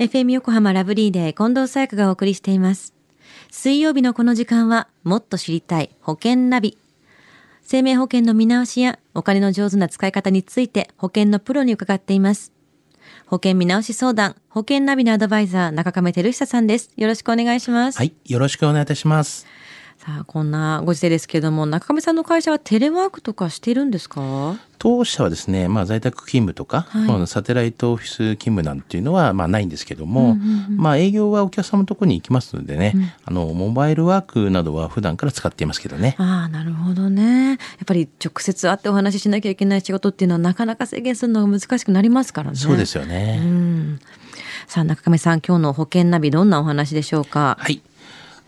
FM 横浜ラブリーで近藤沙耶香がお送りしています。水曜日のこの時間は、もっと知りたい保険ナビ。生命保険の見直しやお金の上手な使い方について保険のプロに伺っています。保険見直し相談、保険ナビのアドバイザー、中亀照久さんです。よろしくお願いします。はい。よろしくお願いいたします。さあ、こんなご時世ですけれども、中亀さんの会社はテレワークとかしてるんですか？当社はですね、まあ在宅勤務とか、はいまあサテライトオフィス勤務なんていうのはまあないんですけども、まあ営業はお客様のところに行きますのでね、あの、モバイルワークなどは普段から使っていますけどね。ああ、なるほどね。やっぱり直接会ってお話ししなきゃいけない仕事っていうのはなかなか制限するのが難しくなりますからね。そうですようね。ん。さあ、中亀さん、今日の保険ナビどんなお話でしょうか？はい。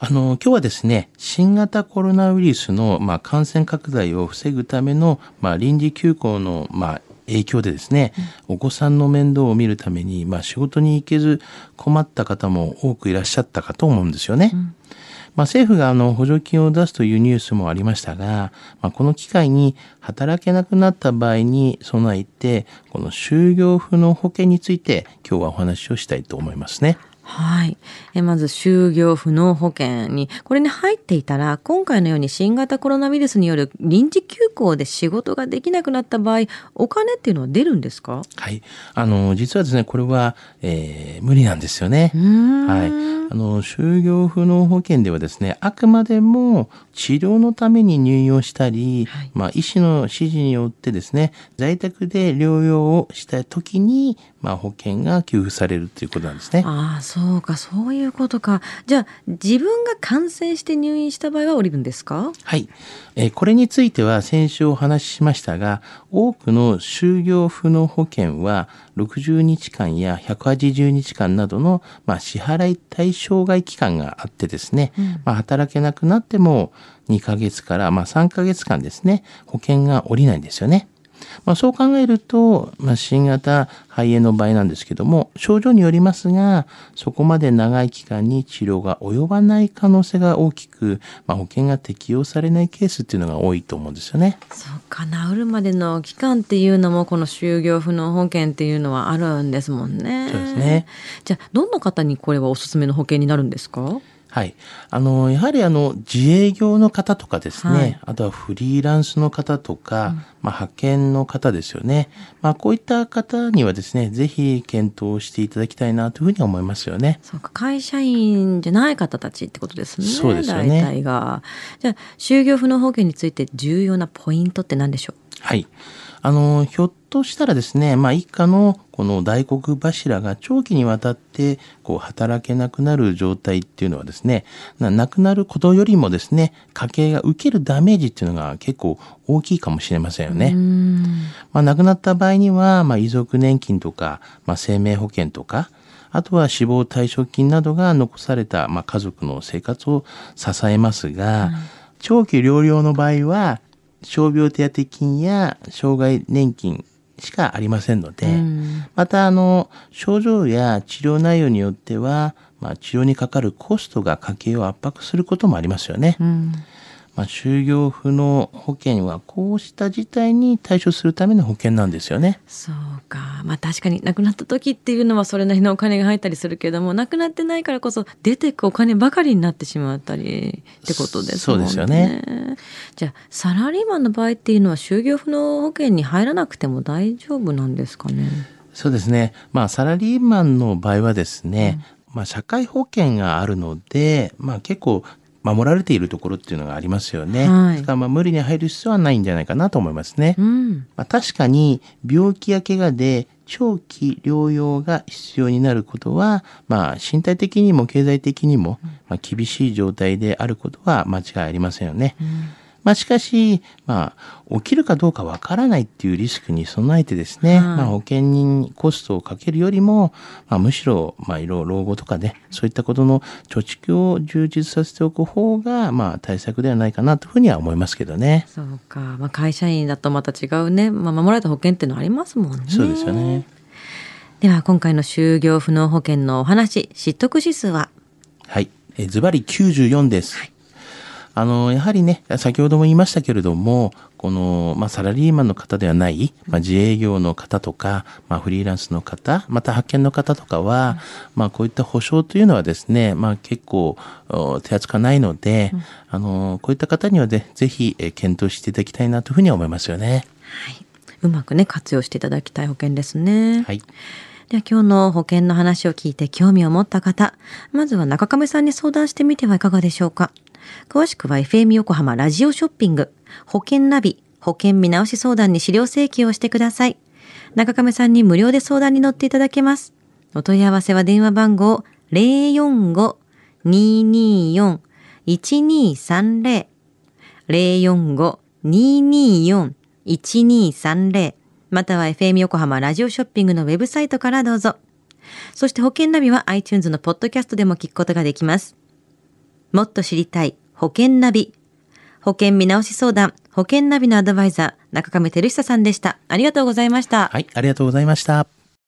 あの、今日はですね、新型コロナウイルスの、まあ、感染拡大を防ぐための、まあ、臨時休校の、まあ、影響でですね、お子さんの面倒を見るために、まあ、仕事に行けず困った方も多くいらっしゃったかと思うんですよね。まあ、政府があの補助金を出すというニュースもありましたが、まあ、この機会に働けなくなった場合に備えて、この就業不能保険について今日はお話をしたいと思いますね。はい。えまず、就業不能保険に、これに入っていたら、今回のように新型コロナウイルスによる臨時休校で仕事ができなくなった場合、お金っていうのは出るんですか？はい。あの、実はですね、これは、えー無理なんですよね。はい。あの、就業不能保険ではですね、あくまでも治療のために入院をしたり、はいまあ、医師の指示によってですね、在宅で療養をした時に、まあ、保険が給付されるということなんですね。ああ、そうか、そういうことか。じゃあ、自分が感染して入院した場合は降りるんですか？はい。えーこれについては先週お話ししましたが、多くの就業不能保険は60日間や180日間などの、まあ、支払い対象外期間があってですね、まあ、働けなくなっても2ヶ月から、まあ、3ヶ月間ですね、保険が下りないんですよね。まあ、そう考えると、まあ、新型肺炎の場合なんですけども、症状によりますが、そこまで長い期間に治療が及ばない可能性が大きく、まあ、保険が適用されないケースっていうのが多いと思うんですよね。そうか、治るまでの期間っていうのも、この就業不能保険っていうのはあるんですもんね。そうですね。じゃあ、どんな方にこれはおすすめの保険になるんですか？はい。あの、やはりあの、自営業の方とかですね、はいあとはフリーランスの方とか、まあ、派遣の方ですよね。まあ、こういった方にはですね、ぜひ検討していただきたいなというふうに思いますよね。そうか、会社員じゃない方たちってことですね。そうですよね大体が。じゃあ、就業不能保険について重要なポイントって何でしょう？はい。あの、ひょっとしたらですね、まあ、一家のこの大黒柱が長期にわたって、こう、働けなくなる状態っていうのはですね、な亡くなることよりもですね、家計が受けるダメージっていうのが結構大きいかもしれませんよね。まあ、亡くなった場合には、まあ、遺族年金とか、まあ、生命保険とか、あとは死亡退職金などが残された、まあ、家族の生活を支えますが、長期療養の場合は、傷病手当金や障害年金しかありませんので、うんまた、あの、症状や治療内容によっては、まあ、治療にかかるコストが家計を圧迫することもありますよね。うん。まあ、就業不能保険はこうした事態に対処するための保険なんですよね。そうか。まあ確かに亡くなった時っていうのはそれなりのお金が入ったりするけども、亡くなってないからこそ出てくお金ばかりになってしまったりってことですもんね。そうですよね。じゃあ、サラリーマンの場合っていうのは就業不能保険に入らなくても大丈夫なんですかね？そうですね。まあ、サラリーマンの場合はですね、まあ、社会保険があるので、まあ、結構守られているところっていうのがありますよね。はいですから、まあ、無理に入る必要はないんじゃないかなと思いますね。うん。まあ、確かに病気や怪我で長期療養が必要になることは、まあ、身体的にも経済的にも、まあ、厳しい状態であることは間違いありませんよね。まあ、しかし、まあ、起きるかどうかわからないっていうリスクに備えてですね、はいまあ、保険にコストをかけるよりも、まあ、むしろ、まあ、いろいろ老後とかね、そういったことの貯蓄を充実させておく方が、まあ、対策ではないかなというふうには思いますけどね。そうか。まあ会社員だとまた違うね、まあ守られた保険っていうのありますもんね。そうですよね。では今回の就業不能保険のお話、知得指数は？はい。えーズバリ94です。あの、やはりね、先ほども言いましたけれども、この、まあ、サラリーマンの方ではない、まあ、自営業の方とか、まあ、フリーランスの方、また派遣の方とかは、まあ、こういった保証というのはですね、まあ、結構お手厚くはないので、あの、こういった方にはでぜひ、えー検討していただきたいなというふうには思いますよね。うまくね、活用していただきたい保険ですね。はい。では今日の保険の話を聞いて興味を持った方、まずは中亀さんに相談してみてはいかがでしょうか。詳しくは FM 横浜ラジオショッピング、保険ナビ、保険見直し相談に資料請求をしてください。中亀さんに無料で相談に乗っていただけます。お問い合わせは電話番号045-224-1230 045-224-1230または FM 横浜ラジオショッピングのウェブサイトからどうぞ。そして保険ナビは iTunes のポッドキャストでも聞くことができます。もっと知りたい保険ナビ。保険見直し相談、保険ナビのアドバイザー、中亀照久さんでした。ありがとうございました。はい、ありがとうございました。